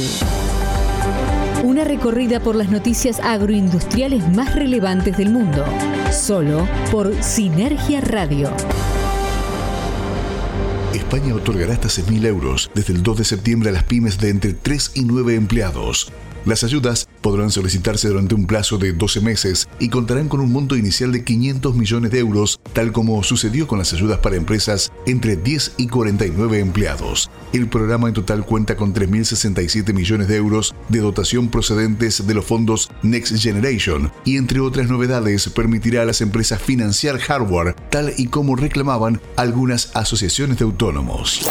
Una recorrida por las noticias agroindustriales más relevantes del mundo, solo por Sinergia Radio. España otorgará hasta 6.000 euros desde el 2 de septiembre a las pymes de entre 3 y 9 empleados. Las ayudas podrán solicitarse durante un plazo de 12 meses y contarán con un monto inicial de 500 millones de euros, tal como sucedió con las ayudas para empresas entre 10 y 49 empleados. El programa en total cuenta con 3.067 millones de euros de dotación procedentes de los fondos Next Generation y entre otras novedades permitirá a las empresas financiar hardware tal y como reclamaban algunas asociaciones de autónomos.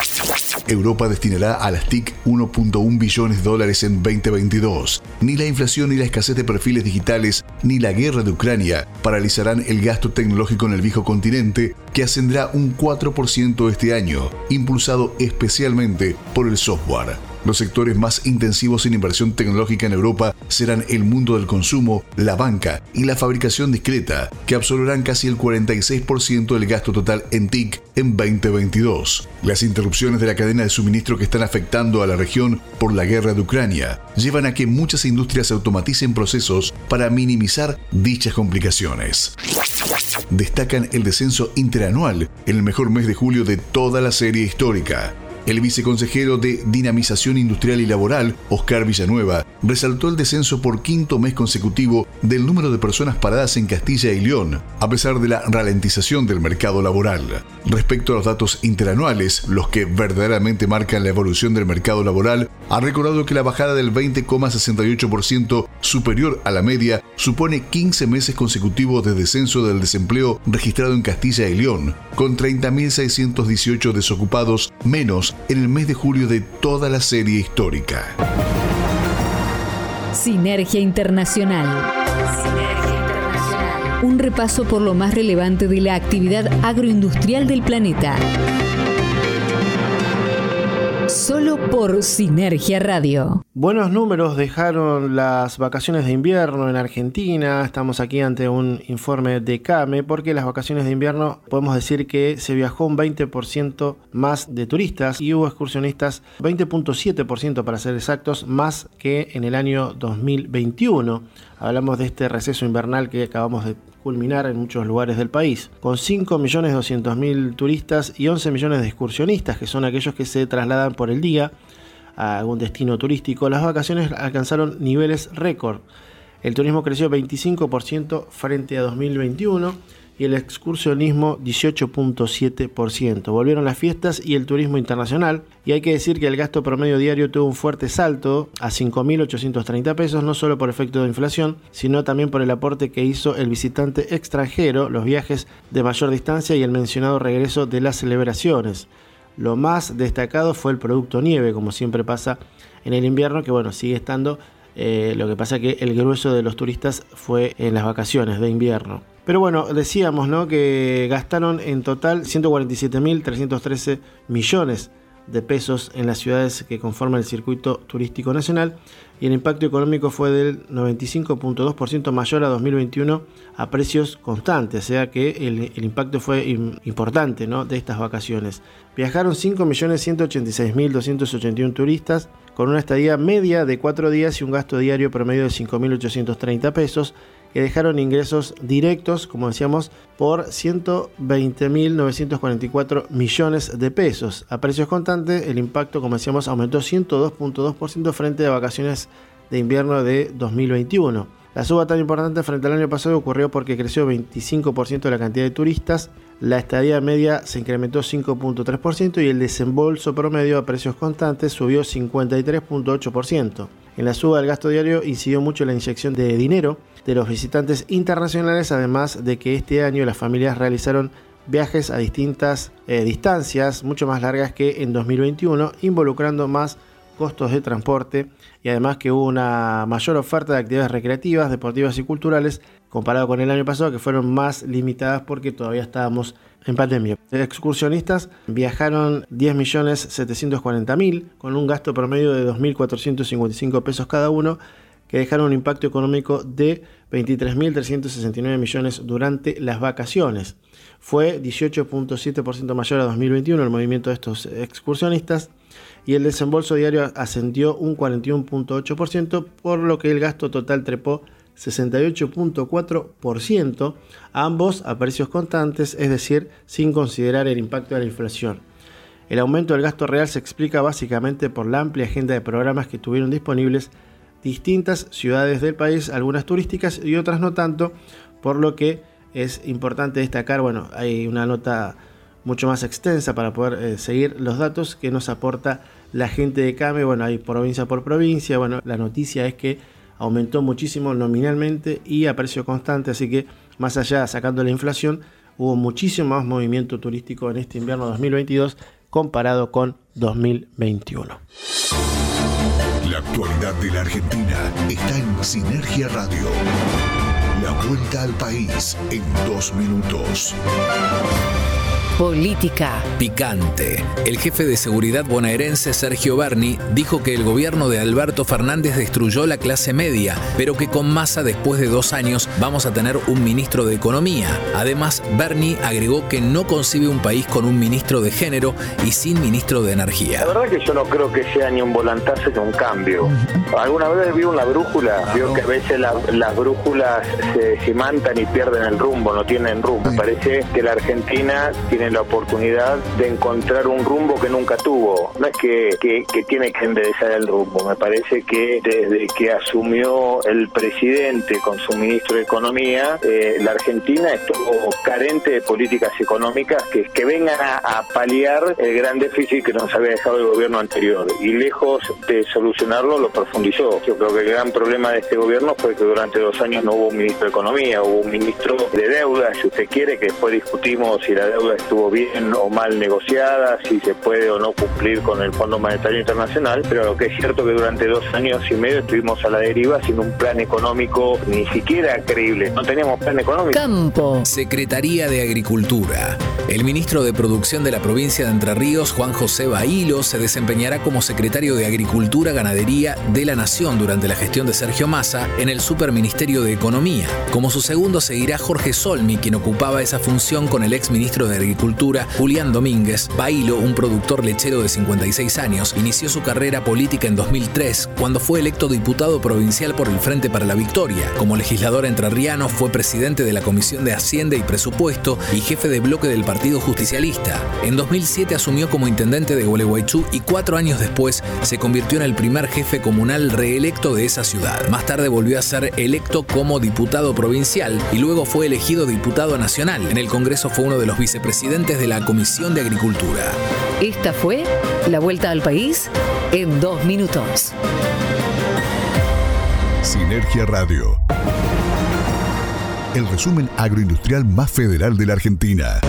Europa destinará a las TIC 1.1 billones de dólares en 2022. Ni la inflación ni la escasez de perfiles digitales ni la guerra de Ucrania paralizarán el gasto tecnológico en el viejo continente, que ascenderá un 4% este año, impulsado especialmente por el software. Los sectores más intensivos en inversión tecnológica en Europa serán el mundo del consumo, la banca y la fabricación discreta, que absorberán casi el 46% del gasto total en TIC en 2022. Las interrupciones de la cadena de suministro que están afectando a la región por la guerra de Ucrania llevan a que muchas industrias automaticen procesos para minimizar dichas complicaciones. Destacan el descenso interanual en el mejor mes de julio de toda la serie histórica. El viceconsejero de Dinamización Industrial y Laboral, Oscar Villanueva, resaltó el descenso por quinto mes consecutivo del número de personas paradas en Castilla y León, a pesar de la ralentización del mercado laboral. Respecto a los datos interanuales, los que verdaderamente marcan la evolución del mercado laboral, ha recordado que la bajada del 20,68% superior a la media supone 15 meses consecutivos de descenso del desempleo registrado en Castilla y León, con 30.618 desocupados menos en el mes de julio de toda la serie histórica. Sinergia Internacional. Un repaso por lo más relevante de la actividad agroindustrial del planeta. Solo por Sinergia Radio. Buenos números dejaron las vacaciones de invierno en Argentina. Estamos aquí ante un informe de CAME porque las vacaciones de invierno podemos decir que se viajó un 20% más de turistas y hubo excursionistas 20.7% para ser exactos más que en el año 2021. Hablamos de este receso invernal que acabamos de culminar en muchos lugares del país, con 5.200.000 turistas y 11 millones de excursionistas, que son aquellos que se trasladan por el día a algún destino turístico. Las vacaciones alcanzaron niveles récord. El turismo creció 25% frente a 2021 y el excursionismo 18.7%. Volvieron las fiestas y el turismo internacional y hay que decir que el gasto promedio diario tuvo un fuerte salto a 5.830 pesos, no solo por efecto de inflación, sino también por el aporte que hizo el visitante extranjero, los viajes de mayor distancia y el mencionado regreso de las celebraciones. Lo más destacado fue el producto nieve, como siempre pasa en el invierno, que bueno, sigue estando Eh, lo que pasa que el grueso de los turistas fue en las vacaciones de invierno. Pero bueno, decíamos ¿no? que gastaron en total 147.313 millones de pesos en las ciudades que conforman el circuito turístico nacional y el impacto económico fue del 95.2% mayor a 2021 a precios constantes, o sea que el, impacto fue importante ¿no? de estas vacaciones. Viajaron 5.186.281 turistas con una estadía media de 4 días y un gasto diario promedio de 5.830 pesos que dejaron ingresos directos, como decíamos, por 120.944 millones de pesos. A precios constantes, el impacto, como decíamos, aumentó 102.2% frente a vacaciones de invierno de 2021. La suba tan importante frente al año pasado ocurrió porque creció 25% la cantidad de turistas, la estadía media se incrementó 5.3% y el desembolso promedio a precios constantes subió 53.8%. En la suba del gasto diario incidió mucho la inyección de dinero de los visitantes internacionales, además de que este año las familias realizaron viajes a distintas eh, distancias, mucho más largas que en 2021, involucrando más costos de transporte y además que hubo una mayor oferta de actividades recreativas, deportivas y culturales comparado con el año pasado que fueron más limitadas porque todavía estábamos en pandemia. Excursionistas viajaron 10.740.000 con un gasto promedio de 2.455 pesos cada uno que dejaron un impacto económico de 23.369 millones durante las vacaciones. Fue 18.7% mayor a 2021 el movimiento de estos excursionistas y el desembolso diario ascendió un 41.8%, por lo que el gasto total trepó 68.4%, ambos a precios constantes, es decir, sin considerar el impacto de la inflación. El aumento del gasto real se explica básicamente por la amplia agenda de programas que tuvieron disponibles distintas ciudades del país, algunas turísticas y otras no tanto, por lo que es importante destacar, bueno, hay una nota mucho más extensa para poder eh, seguir los datos que nos aporta la gente de CAME, bueno, hay provincia por provincia, bueno, la noticia es que aumentó muchísimo nominalmente y a precio constante, así que más allá, sacando la inflación, hubo muchísimo más movimiento turístico en este invierno 2022 comparado con 2021. La actualidad de la Argentina está en Sinergia Radio. La vuelta al país en dos minutos. Política. Picante. El jefe de seguridad bonaerense Sergio Berni dijo que el gobierno de Alberto Fernández destruyó la clase media, pero que con masa después de dos años vamos a tener un ministro de Economía. Además, Berni agregó que no concibe un país con un ministro de género y sin ministro de energía. La verdad que yo no creo que sea ni un volantazo ni un cambio. Alguna vez vi una brújula, vio que a veces las brújulas se cimantan y pierden el rumbo, no tienen rumbo. Me parece que la Argentina tiene la oportunidad de encontrar un rumbo que nunca tuvo. No es que, tiene que enderezar el rumbo, me parece que desde que asumió el presidente con su ministro de Economía, eh, la Argentina estuvo carente de políticas económicas que, que vengan a, paliar el gran déficit que nos había dejado el gobierno anterior. Y lejos de solucionarlo, lo profundizó. Yo creo que el gran problema de este gobierno fue que durante dos años no hubo un ministro de Economía, hubo un ministro de deuda, si usted quiere, que después discutimos si la deuda estuvo bien o mal negociada, si se puede o no cumplir con el Fondo Monetario Internacional, pero lo que es cierto que durante dos años y medio estuvimos a la deriva sin un plan económico ni siquiera creíble. No teníamos plan económico. Campo. Secretaría de Agricultura. El ministro de Producción de la provincia de Entre Ríos, Juan José Bailo, se desempeñará como secretario de Agricultura Ganadería de la Nación durante la gestión de Sergio Massa en el Superministerio de Economía. Como su segundo seguirá Jorge Solmi, quien ocupaba esa función con el ex ministro de Agricultura Julián Domínguez, Bailo, un productor lechero de 56 años, inició su carrera política en 2003, cuando fue electo diputado provincial por el Frente para la Victoria. Como legislador entrerriano, fue presidente de la Comisión de Hacienda y Presupuesto y jefe de bloque del Partido Justicialista. En 2007 asumió como intendente de Gualeguaychú y cuatro años después se convirtió en el primer jefe comunal reelecto de esa ciudad. Más tarde volvió a ser electo como diputado provincial y luego fue elegido diputado nacional. En el Congreso fue uno de los vicepresidentes de la Comisión de Agricultura. Esta fue la vuelta al país en dos minutos. Sinergia Radio. El resumen agroindustrial más federal de la Argentina.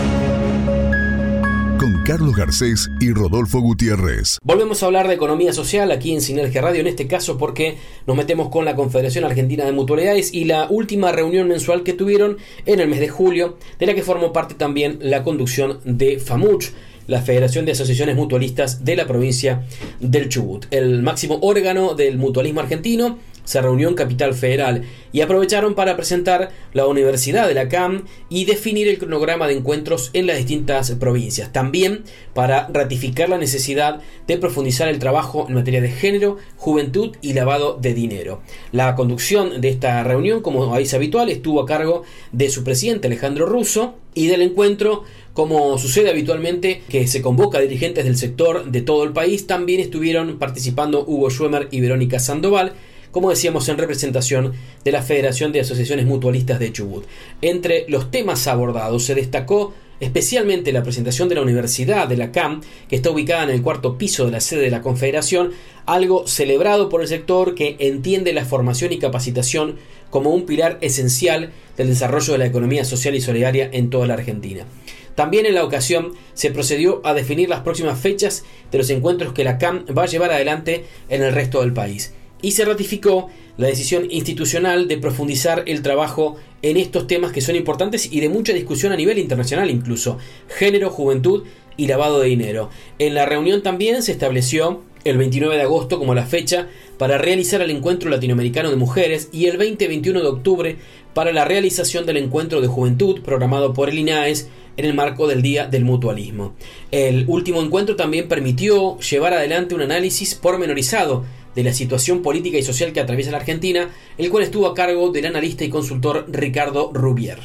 Carlos Garcés y Rodolfo Gutiérrez. Volvemos a hablar de economía social aquí en Sinergia Radio, en este caso porque nos metemos con la Confederación Argentina de Mutualidades y la última reunión mensual que tuvieron en el mes de julio, de la que formó parte también la conducción de FAMUCH la Federación de Asociaciones Mutualistas de la provincia del Chubut. El máximo órgano del mutualismo argentino se reunió en Capital Federal y aprovecharon para presentar la Universidad de la CAM y definir el cronograma de encuentros en las distintas provincias. También para ratificar la necesidad de profundizar el trabajo en materia de género, juventud y lavado de dinero. La conducción de esta reunión, como es habitual, estuvo a cargo de su presidente Alejandro Russo y del encuentro como sucede habitualmente que se convoca a dirigentes del sector de todo el país, también estuvieron participando Hugo Schwemmer y Verónica Sandoval, como decíamos, en representación de la Federación de Asociaciones Mutualistas de Chubut. Entre los temas abordados se destacó especialmente la presentación de la Universidad de la CAM, que está ubicada en el cuarto piso de la sede de la Confederación, algo celebrado por el sector que entiende la formación y capacitación como un pilar esencial del desarrollo de la economía social y solidaria en toda la Argentina. También en la ocasión se procedió a definir las próximas fechas de los encuentros que la CAM va a llevar adelante en el resto del país y se ratificó la decisión institucional de profundizar el trabajo en estos temas que son importantes y de mucha discusión a nivel internacional incluso, género, juventud y lavado de dinero. En la reunión también se estableció el 29 de agosto como la fecha para realizar el encuentro latinoamericano de mujeres y el 20-21 de octubre para la realización del encuentro de juventud programado por el INAES en el marco del Día del Mutualismo. El último encuentro también permitió llevar adelante un análisis pormenorizado de la situación política y social que atraviesa la Argentina, el cual estuvo a cargo del analista y consultor Ricardo Rubier.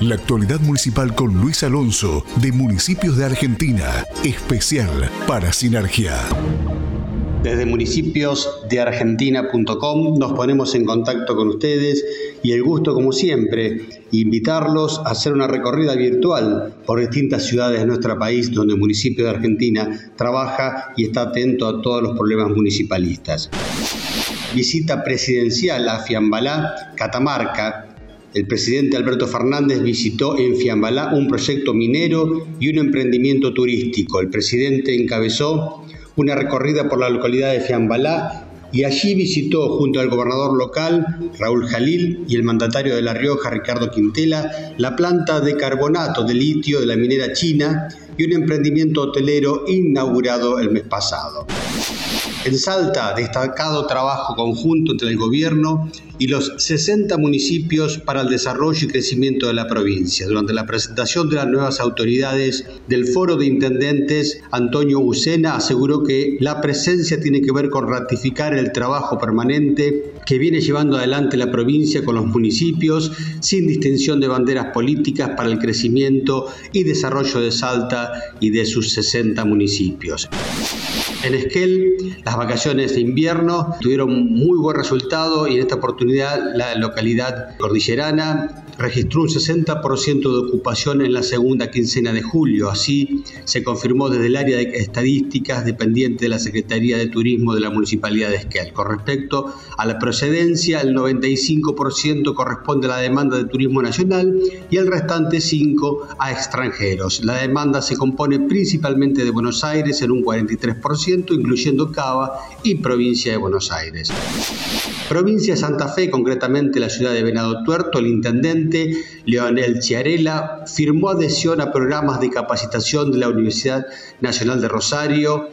La actualidad municipal con Luis Alonso, de Municipios de Argentina, especial para Sinergia. Desde municipiosdeargentina.com nos ponemos en contacto con ustedes y el gusto, como siempre, invitarlos a hacer una recorrida virtual por distintas ciudades de nuestro país donde el municipio de Argentina trabaja y está atento a todos los problemas municipalistas. Visita presidencial a Fiambalá, Catamarca, el presidente Alberto Fernández visitó en Fiambalá un proyecto minero y un emprendimiento turístico. El presidente encabezó una recorrida por la localidad de Fiambalá y allí visitó junto al gobernador local, Raúl Jalil, y el mandatario de La Rioja, Ricardo Quintela, la planta de carbonato de litio de la minera china y un emprendimiento hotelero inaugurado el mes pasado. En Salta, destacado trabajo conjunto entre el gobierno y los 60 municipios para el desarrollo y crecimiento de la provincia. Durante la presentación de las nuevas autoridades del Foro de Intendentes, Antonio Ucena aseguró que la presencia tiene que ver con ratificar el trabajo permanente que viene llevando adelante la provincia con los municipios sin distinción de banderas políticas para el crecimiento y desarrollo de Salta y de sus 60 municipios. En Esquel, las vacaciones de invierno tuvieron muy buen resultado y en esta oportunidad la localidad cordillerana registró un 60% de ocupación en la segunda quincena de julio. Así se confirmó desde el área de estadísticas dependiente de la Secretaría de Turismo de la Municipalidad de Esquel. Con respecto a la procedencia, el 95% corresponde a la demanda de turismo nacional y el restante 5% a extranjeros. La demanda se compone principalmente de Buenos Aires en un 43%, incluyendo Cava y provincia de Buenos Aires. Provincia de Santa Fe, concretamente la ciudad de Venado Tuerto, el intendente Leonel Chiarella firmó adhesión a programas de capacitación de la Universidad Nacional de Rosario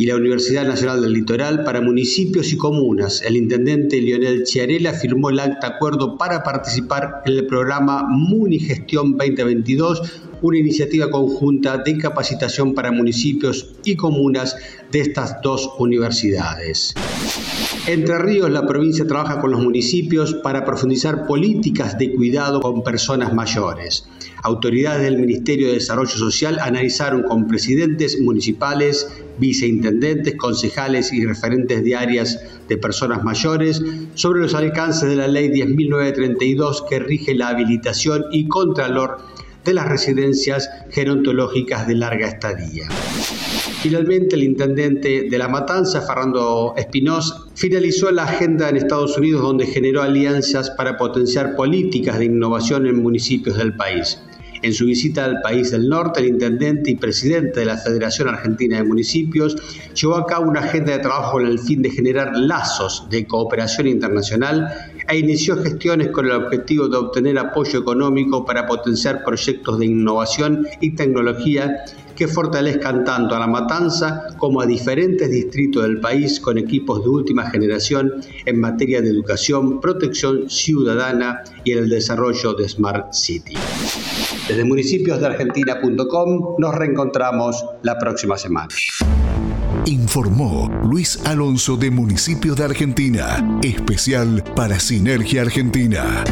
y la Universidad Nacional del Litoral para municipios y comunas. El intendente Leonel Chiarella firmó el acta acuerdo para participar en el programa Munigestión 2022 una iniciativa conjunta de capacitación para municipios y comunas de estas dos universidades. Entre Ríos, la provincia trabaja con los municipios para profundizar políticas de cuidado con personas mayores. Autoridades del Ministerio de Desarrollo Social analizaron con presidentes municipales, viceintendentes, concejales y referentes de áreas de personas mayores sobre los alcances de la Ley 10.932 que rige la habilitación y contralor de las residencias gerontológicas de larga estadía. Finalmente, el intendente de La Matanza, Fernando Espinós, finalizó la agenda en Estados Unidos donde generó alianzas para potenciar políticas de innovación en municipios del país. En su visita al país del norte, el intendente y presidente de la Federación Argentina de Municipios llevó a cabo una agenda de trabajo con el fin de generar lazos de cooperación internacional e inició gestiones con el objetivo de obtener apoyo económico para potenciar proyectos de innovación y tecnología que fortalezcan tanto a la matanza como a diferentes distritos del país con equipos de última generación en materia de educación, protección ciudadana y el desarrollo de Smart City. Desde municipiosdeargentina.com nos reencontramos la próxima semana. Informó Luis Alonso de Municipios de Argentina, especial para Sinergia Argentina.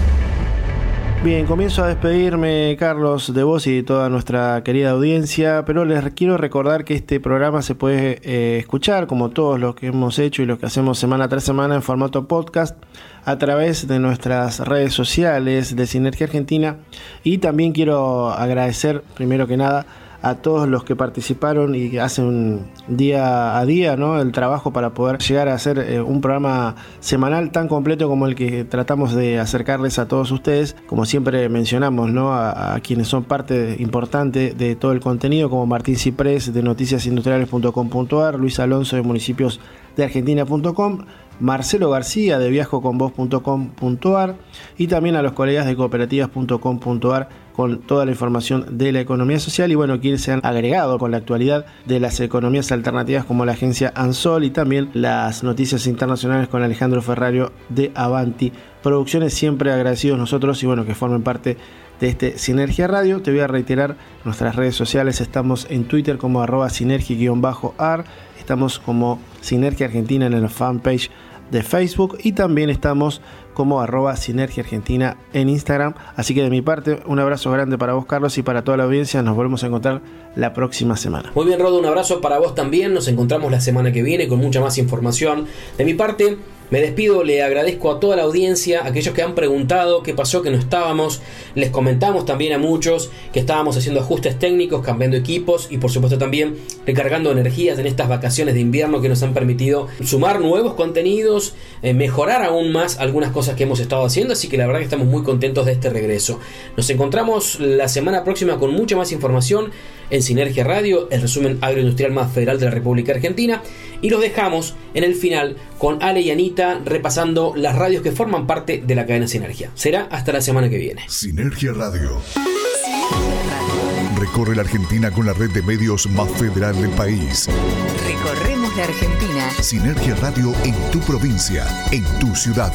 Bien, comienzo a despedirme, Carlos, de vos y de toda nuestra querida audiencia, pero les quiero recordar que este programa se puede eh, escuchar, como todos los que hemos hecho y los que hacemos semana tras semana en formato podcast, a través de nuestras redes sociales de Sinergia Argentina. Y también quiero agradecer, primero que nada, a todos los que participaron y hacen día a día ¿no? el trabajo para poder llegar a hacer eh, un programa semanal tan completo como el que tratamos de acercarles a todos ustedes. Como siempre mencionamos ¿no? a, quienes son parte importante de todo el contenido, como Martín Ciprés de noticiasindustriales.com.ar, Luis Alonso de municipios de argentina.com, Marcelo García de viajoconvos.com.ar y también a los colegas de cooperativas.com.ar con toda la información de la economía social y bueno, quienes se han agregado con la actualidad de las economías alternativas como la agencia Ansol y también las noticias internacionales con Alejandro Ferrario de Avanti Producciones. Siempre agradecidos nosotros y bueno, que formen parte de este Sinergia Radio. Te voy a reiterar nuestras redes sociales. Estamos en Twitter como arroba sinergia-ar. Estamos como Sinergia Argentina en la fanpage de Facebook y también estamos como arroba Sinergia Argentina en Instagram. Así que de mi parte, un abrazo grande para vos, Carlos, y para toda la audiencia. Nos volvemos a encontrar la próxima semana. Muy bien, Rodo, un abrazo para vos también. Nos encontramos la semana que viene con mucha más información. De mi parte, me despido, le agradezco a toda la audiencia, a aquellos que han preguntado qué pasó, que no estábamos. Les comentamos también a muchos que estábamos haciendo ajustes técnicos, cambiando equipos y por supuesto también recargando energías en estas vacaciones de invierno que nos han permitido sumar nuevos contenidos, eh, mejorar aún más algunas cosas que hemos estado haciendo. Así que la verdad que estamos muy contentos de este regreso. Nos encontramos la semana próxima con mucha más información en Sinergia Radio, el resumen agroindustrial más federal de la República Argentina. Y los dejamos en el final con Ale y Anita repasando las radios que forman parte de la cadena Sinergia. Será hasta la semana que viene. Sinergia Radio. Recorre la Argentina con la red de medios más federal del país. Recorremos la Argentina. Sinergia Radio en tu provincia, en tu ciudad.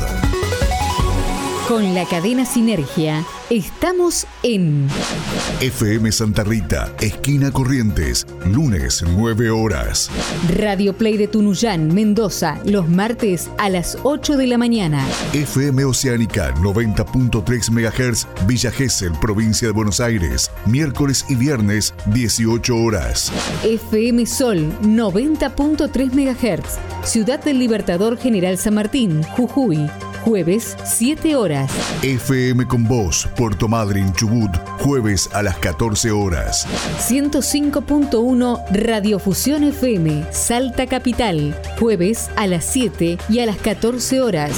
Con la cadena Sinergia estamos en FM Santa Rita, esquina Corrientes, lunes 9 horas. Radio Play de Tunuyán, Mendoza, los martes a las 8 de la mañana. FM Oceánica 90.3 MHz, Villa Gesell, provincia de Buenos Aires, miércoles y viernes 18 horas. FM Sol 90.3 MHz, Ciudad del Libertador General San Martín, Jujuy jueves 7 horas. FM con Voz, Puerto Madryn, Chubut, jueves a las 14 horas. 105.1 Radiofusión FM, Salta Capital, jueves a las 7 y a las 14 horas.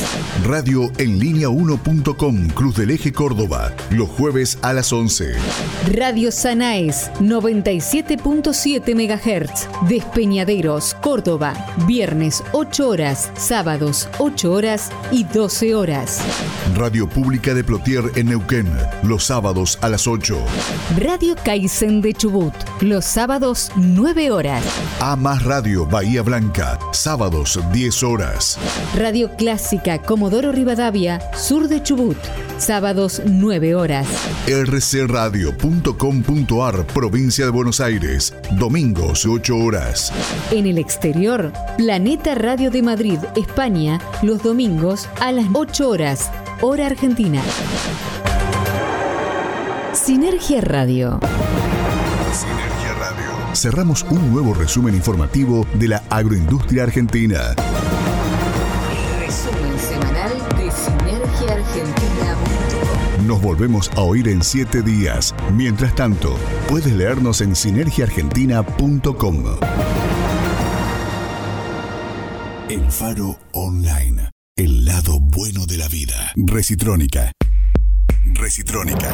Radio en línea 1.com, Cruz del Eje Córdoba, los jueves a las 11. Radio Sanaes, 97.7 MHz, Despeñaderos, Córdoba, viernes 8 horas, sábados 8 horas y 12 horas. Radio Pública de Plotier en Neuquén, los sábados a las 8. Radio Kaizen de Chubut, los sábados 9 horas. A más Radio Bahía Blanca, sábados 10 horas. Radio Clásica Comodoro Rivadavia, sur de Chubut, sábados 9 horas. rcradio.com.ar, provincia de Buenos Aires, domingos 8 horas. En el exterior, Planeta Radio de Madrid, España, los domingos a las 8 horas, hora argentina. Sinergia Radio. Sinergia Radio. Cerramos un nuevo resumen informativo de la agroindustria argentina. resumen semanal de Sinergia Argentina. Nos volvemos a oír en siete días. Mientras tanto, puedes leernos en sinergiaargentina.com. El Faro Online. El lado bueno de la vida. Recitrónica. Recitrónica.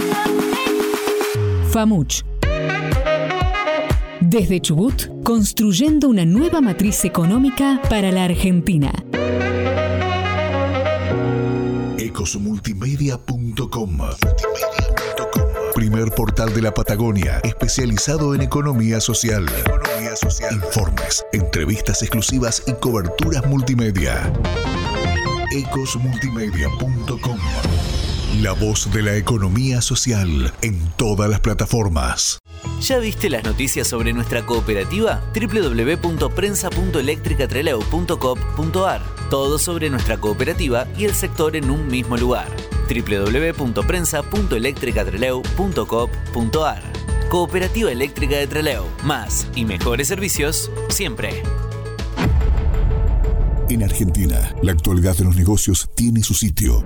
FAMUCH. Desde Chubut, construyendo una nueva matriz económica para la Argentina. ecosmultimedia.com Primer portal de la Patagonia, especializado en economía social. Economía social. Informes, entrevistas exclusivas y coberturas multimedia. ecosmultimedia.com La voz de la economía social en todas las plataformas. ¿Ya viste las noticias sobre nuestra cooperativa? www.prensa.electricatreleu.com.ar Todo sobre nuestra cooperativa y el sector en un mismo lugar www.prensa.electricatreleu.com.ar Cooperativa Eléctrica de Treleu. Más y mejores servicios siempre. En Argentina, la actualidad de los negocios tiene su sitio.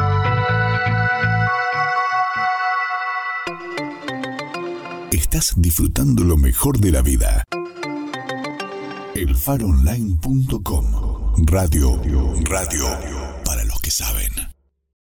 Estás disfrutando lo mejor de la vida. Elfaronline.com Radio, radio.